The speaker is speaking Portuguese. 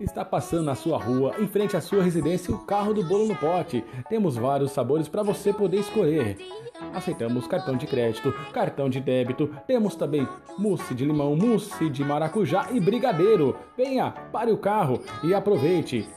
Está passando na sua rua, em frente à sua residência, o carro do bolo no pote. Temos vários sabores para você poder escolher. Aceitamos cartão de crédito, cartão de débito. Temos também mousse de limão, mousse de maracujá e brigadeiro. Venha, pare o carro e aproveite.